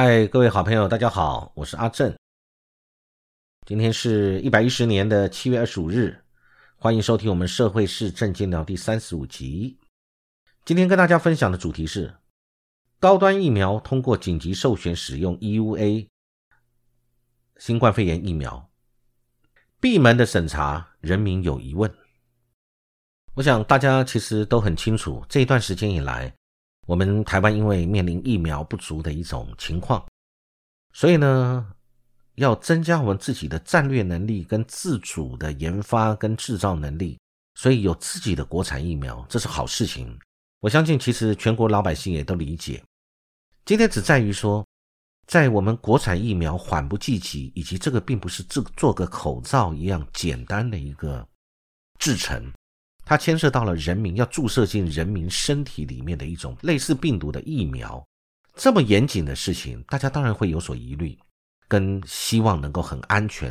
嗨，各位好朋友，大家好，我是阿正。今天是一百一十年的七月二十五日，欢迎收听我们社会是正经聊第三十五集。今天跟大家分享的主题是高端疫苗通过紧急授权使用 EUA 新冠肺炎疫苗，闭门的审查，人民有疑问。我想大家其实都很清楚，这一段时间以来。我们台湾因为面临疫苗不足的一种情况，所以呢，要增加我们自己的战略能力跟自主的研发跟制造能力，所以有自己的国产疫苗，这是好事情。我相信，其实全国老百姓也都理解。今天只在于说，在我们国产疫苗缓不济急，以及这个并不是做做个口罩一样简单的一个制成。它牵涉到了人民要注射进人民身体里面的一种类似病毒的疫苗，这么严谨的事情，大家当然会有所疑虑，跟希望能够很安全。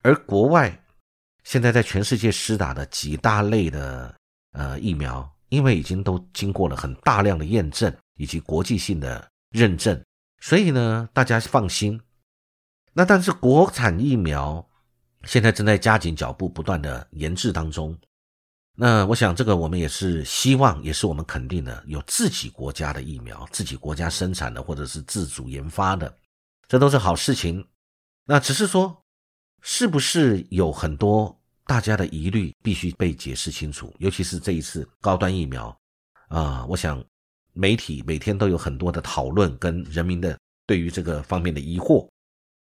而国外现在在全世界施打的几大类的呃疫苗，因为已经都经过了很大量的验证以及国际性的认证，所以呢，大家放心。那但是国产疫苗现在正在加紧脚步，不断的研制当中。那我想，这个我们也是希望，也是我们肯定的，有自己国家的疫苗，自己国家生产的，或者是自主研发的，这都是好事情。那只是说，是不是有很多大家的疑虑必须被解释清楚？尤其是这一次高端疫苗啊，我想媒体每天都有很多的讨论，跟人民的对于这个方面的疑惑，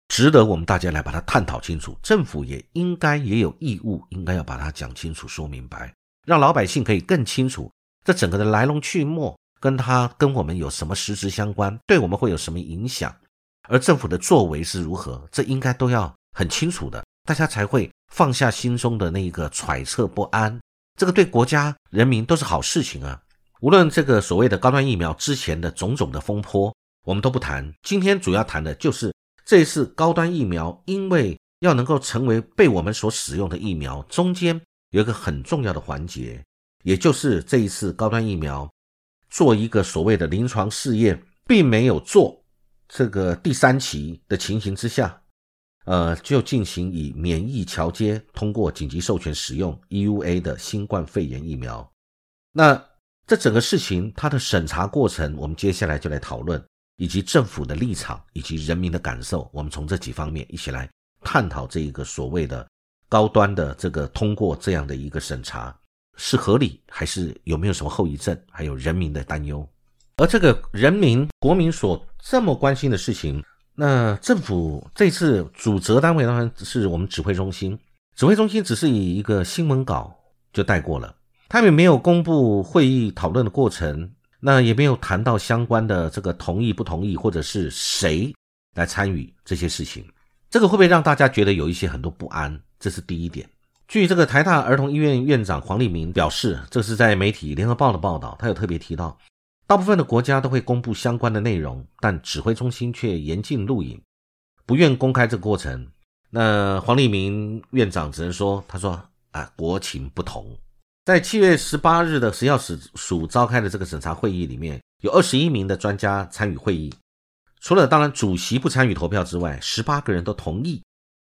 值得我们大家来把它探讨清楚。政府也应该也有义务，应该要把它讲清楚、说明白。让老百姓可以更清楚这整个的来龙去脉，跟他跟我们有什么实质相关，对我们会有什么影响，而政府的作为是如何，这应该都要很清楚的，大家才会放下心中的那个揣测不安。这个对国家人民都是好事情啊。无论这个所谓的高端疫苗之前的种种的风波，我们都不谈。今天主要谈的就是这一次高端疫苗，因为要能够成为被我们所使用的疫苗，中间。有一个很重要的环节，也就是这一次高端疫苗做一个所谓的临床试验，并没有做这个第三期的情形之下，呃，就进行以免疫桥接通过紧急授权使用 EUA 的新冠肺炎疫苗。那这整个事情它的审查过程，我们接下来就来讨论，以及政府的立场以及人民的感受，我们从这几方面一起来探讨这一个所谓的。高端的这个通过这样的一个审查是合理，还是有没有什么后遗症？还有人民的担忧，而这个人民国民所这么关心的事情，那政府这次主责单位当然是我们指挥中心，指挥中心只是以一个新闻稿就带过了，他们没有公布会议讨论的过程，那也没有谈到相关的这个同意不同意，或者是谁来参与这些事情，这个会不会让大家觉得有一些很多不安？这是第一点。据这个台大儿童医院院长黄立明表示，这是在媒体联合报的报道，他有特别提到，大部分的国家都会公布相关的内容，但指挥中心却严禁录影，不愿公开这个过程。那黄立明院长只能说，他说啊，国情不同。在七月十八日的食药署召开的这个审查会议里面，有二十一名的专家参与会议，除了当然主席不参与投票之外，十八个人都同意。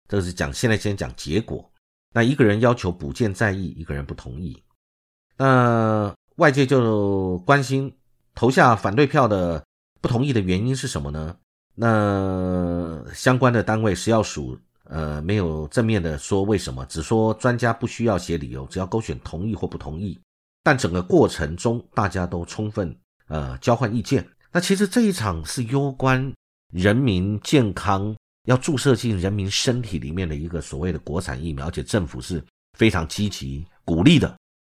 这个是讲，现在先讲结果。那一个人要求补件在议，一个人不同意。那外界就关心投下反对票的不同意的原因是什么呢？那相关的单位食药署呃没有正面的说为什么，只说专家不需要写理由，只要勾选同意或不同意。但整个过程中大家都充分呃交换意见。那其实这一场是攸关人民健康。要注射进人民身体里面的一个所谓的国产疫苗，而且政府是非常积极鼓励的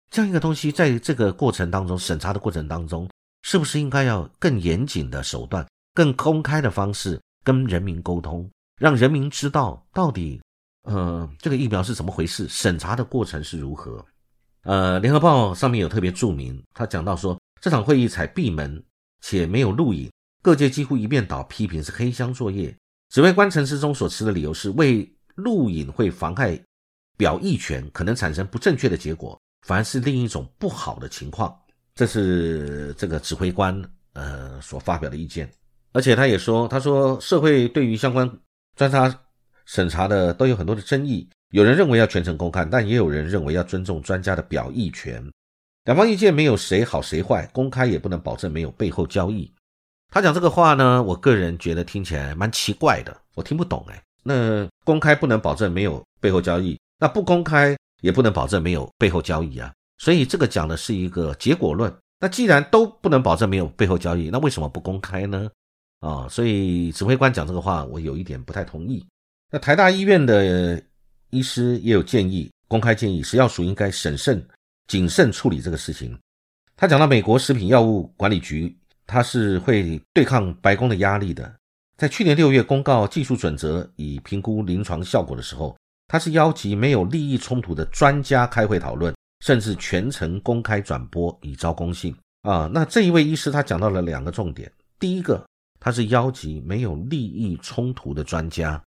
这样一个东西，在这个过程当中审查的过程当中，是不是应该要更严谨的手段、更公开的方式跟人民沟通，让人民知道到底呃这个疫苗是怎么回事，审查的过程是如何？呃，联合报上面有特别注明，他讲到说这场会议采闭门且没有录影，各界几乎一面倒批评是黑箱作业。指挥官陈时中所持的理由是，为录影会妨害表意权，可能产生不正确的结果，反而是另一种不好的情况。这是这个指挥官呃所发表的意见。而且他也说，他说社会对于相关专家审查的都有很多的争议，有人认为要全程公开，但也有人认为要尊重专家的表意权。两方意见没有谁好谁坏，公开也不能保证没有背后交易。他讲这个话呢，我个人觉得听起来蛮奇怪的，我听不懂哎。那公开不能保证没有背后交易，那不公开也不能保证没有背后交易啊。所以这个讲的是一个结果论。那既然都不能保证没有背后交易，那为什么不公开呢？啊，所以指挥官讲这个话，我有一点不太同意。那台大医院的医师也有建议，公开建议食药署应该审慎、谨慎处理这个事情。他讲到美国食品药物管理局，他是会对抗白宫的压力的。在去年六月公告技术准则以评估临床效果的时候，他是邀集没有利益冲突的专家开会讨论。甚至全程公开转播以招公信啊！那这一位医师他讲到了两个重点：第一个，他是邀集没有利益冲突的专家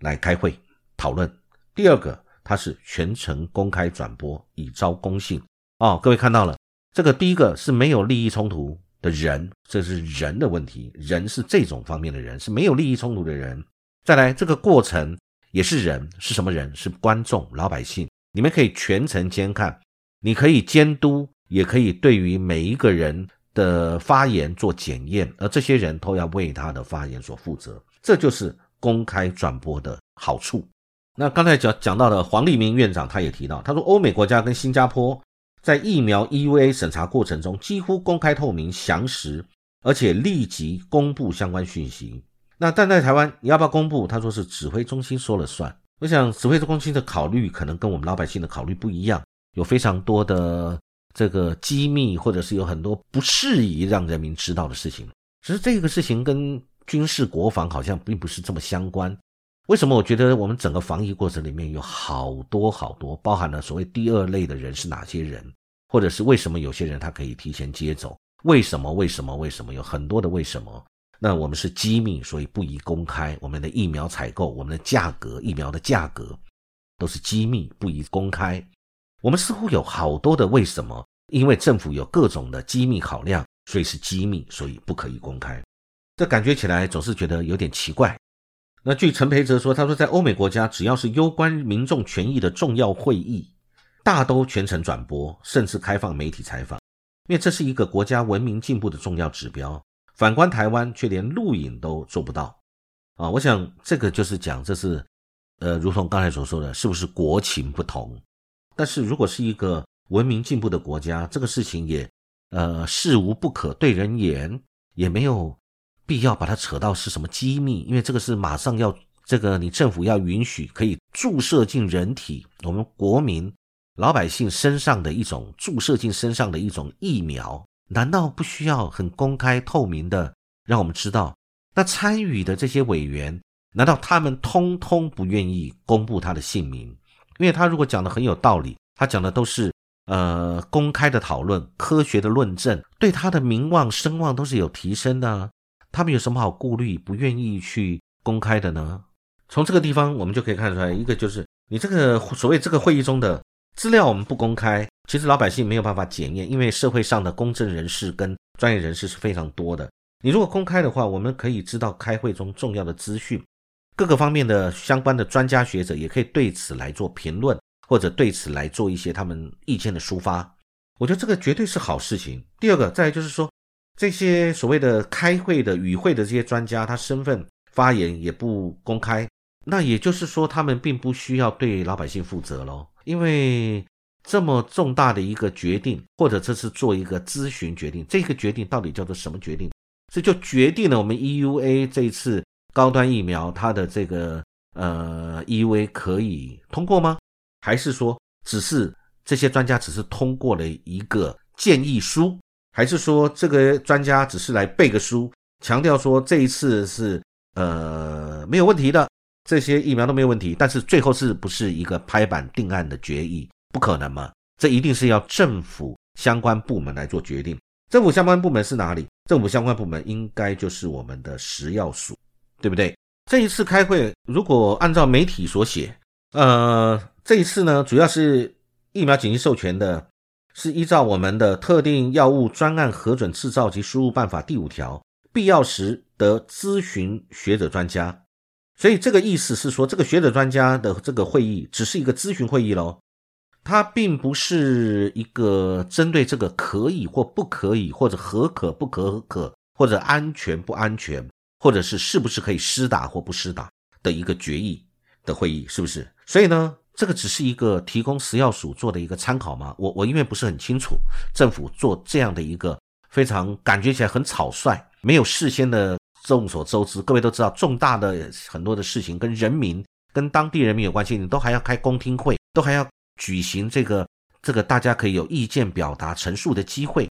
来开会讨论；第二个，他是全程公开转播以招公信哦。各位看到了，这个第一个是没有利益冲突的人，这是人的问题，人是这种方面的人，是没有利益冲突的人。再来，这个过程也是人，是什么人？是观众、老百姓。你们可以全程监看，你可以监督，也可以对于每一个人的发言做检验，而这些人都要为他的发言所负责。这就是公开转播的好处。那刚才讲讲到的黄立明院长，他也提到，他说欧美国家跟新加坡在疫苗 EUA 审查过程中几乎公开透明、详实，而且立即公布相关讯息。那但在台湾，你要不要公布？他说是指挥中心说了算。我想指挥中心的考虑可能跟我们老百姓的考虑不一样，有非常多的这个机密，或者是有很多不适宜让人民知道的事情。只是这个事情跟军事国防好像并不是这么相关。为什么？我觉得我们整个防疫过程里面有好多好多，包含了所谓第二类的人是哪些人，或者是为什么有些人他可以提前接走？为什么？为什么？为什么？有很多的为什么？那我们是机密，所以不宜公开。我们的疫苗采购、我们的价格、疫苗的价格都是机密，不宜公开。我们似乎有好多的为什么？因为政府有各种的机密考量，所以是机密，所以不可以公开。这感觉起来总是觉得有点奇怪。那据陈培哲说，他说在欧美国家，只要是攸关民众权益的重要会议，大都全程转播，甚至开放媒体采访，因为这是一个国家文明进步的重要指标。反观台湾，却连录影都做不到啊！我想这个就是讲，这是呃，如同刚才所说的，是不是国情不同？但是如果是一个文明进步的国家，这个事情也呃，事无不可对人言，也没有必要把它扯到是什么机密，因为这个是马上要这个你政府要允许可以注射进人体，我们国民老百姓身上的一种注射进身上的一种疫苗。难道不需要很公开透明的让我们知道？那参与的这些委员，难道他们通通不愿意公布他的姓名？因为他如果讲的很有道理，他讲的都是呃公开的讨论、科学的论证，对他的名望声望都是有提升的。他们有什么好顾虑，不愿意去公开的呢？从这个地方我们就可以看出来，一个就是你这个所谓这个会议中的资料，我们不公开。其实老百姓没有办法检验，因为社会上的公正人士跟专业人士是非常多的。你如果公开的话，我们可以知道开会中重要的资讯，各个方面的相关的专家学者也可以对此来做评论，或者对此来做一些他们意见的抒发。我觉得这个绝对是好事情。第二个，再就是说，这些所谓的开会的与会的这些专家，他身份发言也不公开，那也就是说，他们并不需要对老百姓负责喽，因为。这么重大的一个决定，或者这是做一个咨询决定，这个决定到底叫做什么决定？这就决定了我们 EUA 这一次高端疫苗它的这个呃 EUA 可以通过吗？还是说只是这些专家只是通过了一个建议书？还是说这个专家只是来背个书，强调说这一次是呃没有问题的，这些疫苗都没有问题，但是最后是不是一个拍板定案的决议？不可能嘛？这一定是要政府相关部门来做决定。政府相关部门是哪里？政府相关部门应该就是我们的食药署，对不对？这一次开会，如果按照媒体所写，呃，这一次呢，主要是疫苗紧急授权的，是依照我们的特定药物专案核准制造及输入办法第五条，必要时得咨询学者专家。所以这个意思是说，这个学者专家的这个会议只是一个咨询会议喽，它并不是一个针对这个可以或不可以，或者何可不可可，或者安全不安全，或者是是不是可以施打或不施打的一个决议的会议，是不是？所以呢？这个只是一个提供食药署做的一个参考吗？我我因为不是很清楚，政府做这样的一个非常感觉起来很草率，没有事先的众所周知。各位都知道，重大的很多的事情跟人民、跟当地人民有关系，你都还要开公听会，都还要举行这个这个大家可以有意见表达陈述的机会。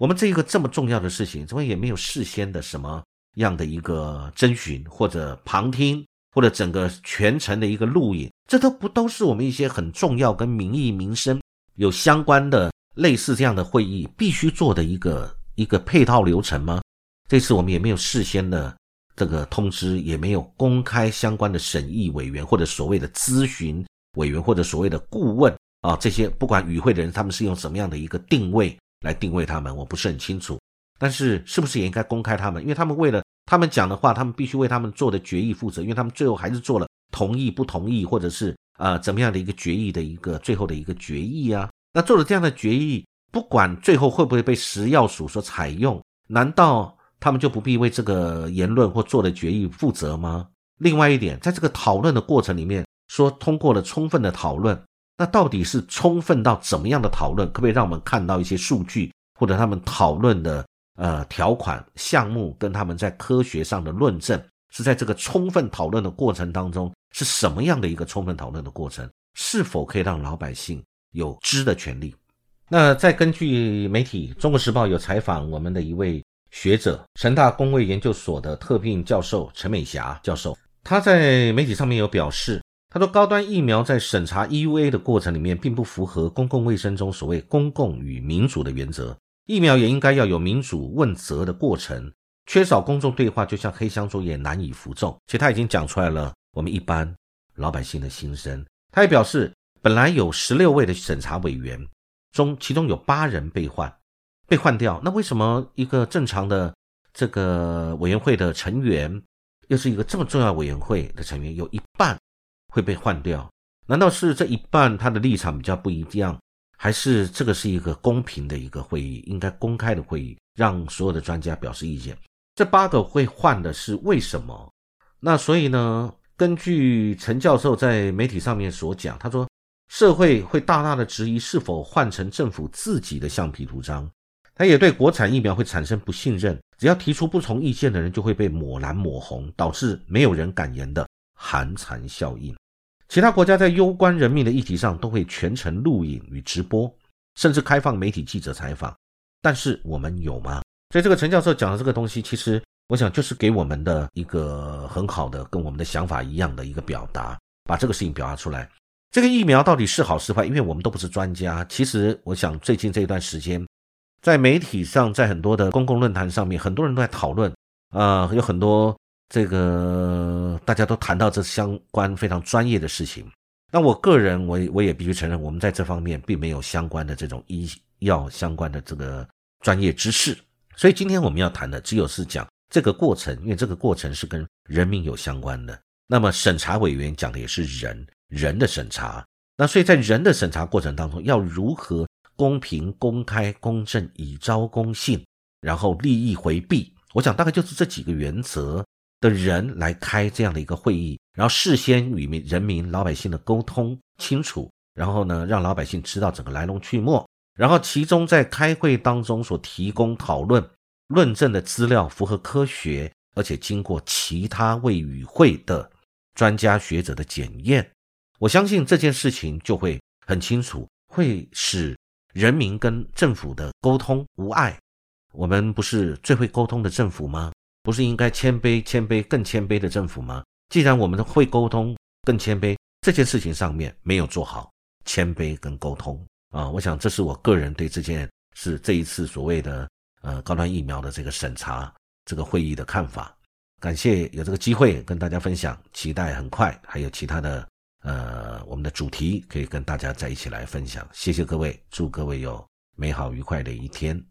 我们这一个这么重要的事情，怎么也没有事先的什么样的一个征询或者旁听？或者整个全程的一个录影，这都不都是我们一些很重要跟民意民生有相关的类似这样的会议必须做的一个一个配套流程吗？这次我们也没有事先的这个通知，也没有公开相关的审议委员或者所谓的咨询委员或者所谓的顾问啊，这些不管与会的人他们是用什么样的一个定位来定位他们，我不是很清楚。但是是不是也应该公开他们？因为他们为了。他们讲的话，他们必须为他们做的决议负责，因为他们最后还是做了同意不同意，或者是呃怎么样的一个决议的一个最后的一个决议啊。那做了这样的决议，不管最后会不会被食药署所采用，难道他们就不必为这个言论或做的决议负责吗？另外一点，在这个讨论的过程里面，说通过了充分的讨论，那到底是充分到怎么样的讨论？可不可以让我们看到一些数据，或者他们讨论的？呃，条款项目跟他们在科学上的论证，是在这个充分讨论的过程当中，是什么样的一个充分讨论的过程？是否可以让老百姓有知的权利？那再根据媒体《中国时报》有采访我们的一位学者，成大工卫研究所的特聘教授陈美霞教授，他在媒体上面有表示，他说高端疫苗在审查 EUA 的过程里面，并不符合公共卫生中所谓公共与民主的原则。疫苗也应该要有民主问责的过程，缺少公众对话，就像黑箱作业难以服众。其实他已经讲出来了，我们一般老百姓的心声。他也表示，本来有十六位的审查委员中，其中有八人被换，被换掉。那为什么一个正常的这个委员会的成员，又是一个这么重要委员会的成员，有一半会被换掉？难道是这一半他的立场比较不一样？还是这个是一个公平的一个会议，应该公开的会议，让所有的专家表示意见。这八个会换的是为什么？那所以呢？根据陈教授在媒体上面所讲，他说社会会大大的质疑是否换成政府自己的橡皮图章。他也对国产疫苗会产生不信任，只要提出不同意见的人就会被抹蓝抹红，导致没有人敢言的寒蝉效应。其他国家在攸关人命的议题上都会全程录影与直播，甚至开放媒体记者采访。但是我们有吗？所以这个陈教授讲的这个东西，其实我想就是给我们的一个很好的跟我们的想法一样的一个表达，把这个事情表达出来。这个疫苗到底是好是坏？因为我们都不是专家。其实我想最近这一段时间，在媒体上，在很多的公共论坛上面，很多人都在讨论，啊，有很多。这个大家都谈到这相关非常专业的事情，那我个人我我也必须承认，我们在这方面并没有相关的这种医药相关的这个专业知识，所以今天我们要谈的只有是讲这个过程，因为这个过程是跟人民有相关的。那么审查委员讲的也是人人的审查，那所以在人的审查过程当中，要如何公平、公开、公正、以招公信，然后利益回避，我想大概就是这几个原则。的人来开这样的一个会议，然后事先与民人民老百姓的沟通清楚，然后呢，让老百姓知道整个来龙去脉，然后其中在开会当中所提供讨论论证的资料符合科学，而且经过其他未与会的专家学者的检验，我相信这件事情就会很清楚，会使人民跟政府的沟通无碍。我们不是最会沟通的政府吗？不是应该谦卑、谦卑、更谦卑的政府吗？既然我们会沟通、更谦卑，这件事情上面没有做好谦卑跟沟通啊，我想这是我个人对这件事这一次所谓的呃高端疫苗的这个审查这个会议的看法。感谢有这个机会跟大家分享，期待很快还有其他的呃我们的主题可以跟大家在一起来分享。谢谢各位，祝各位有美好愉快的一天。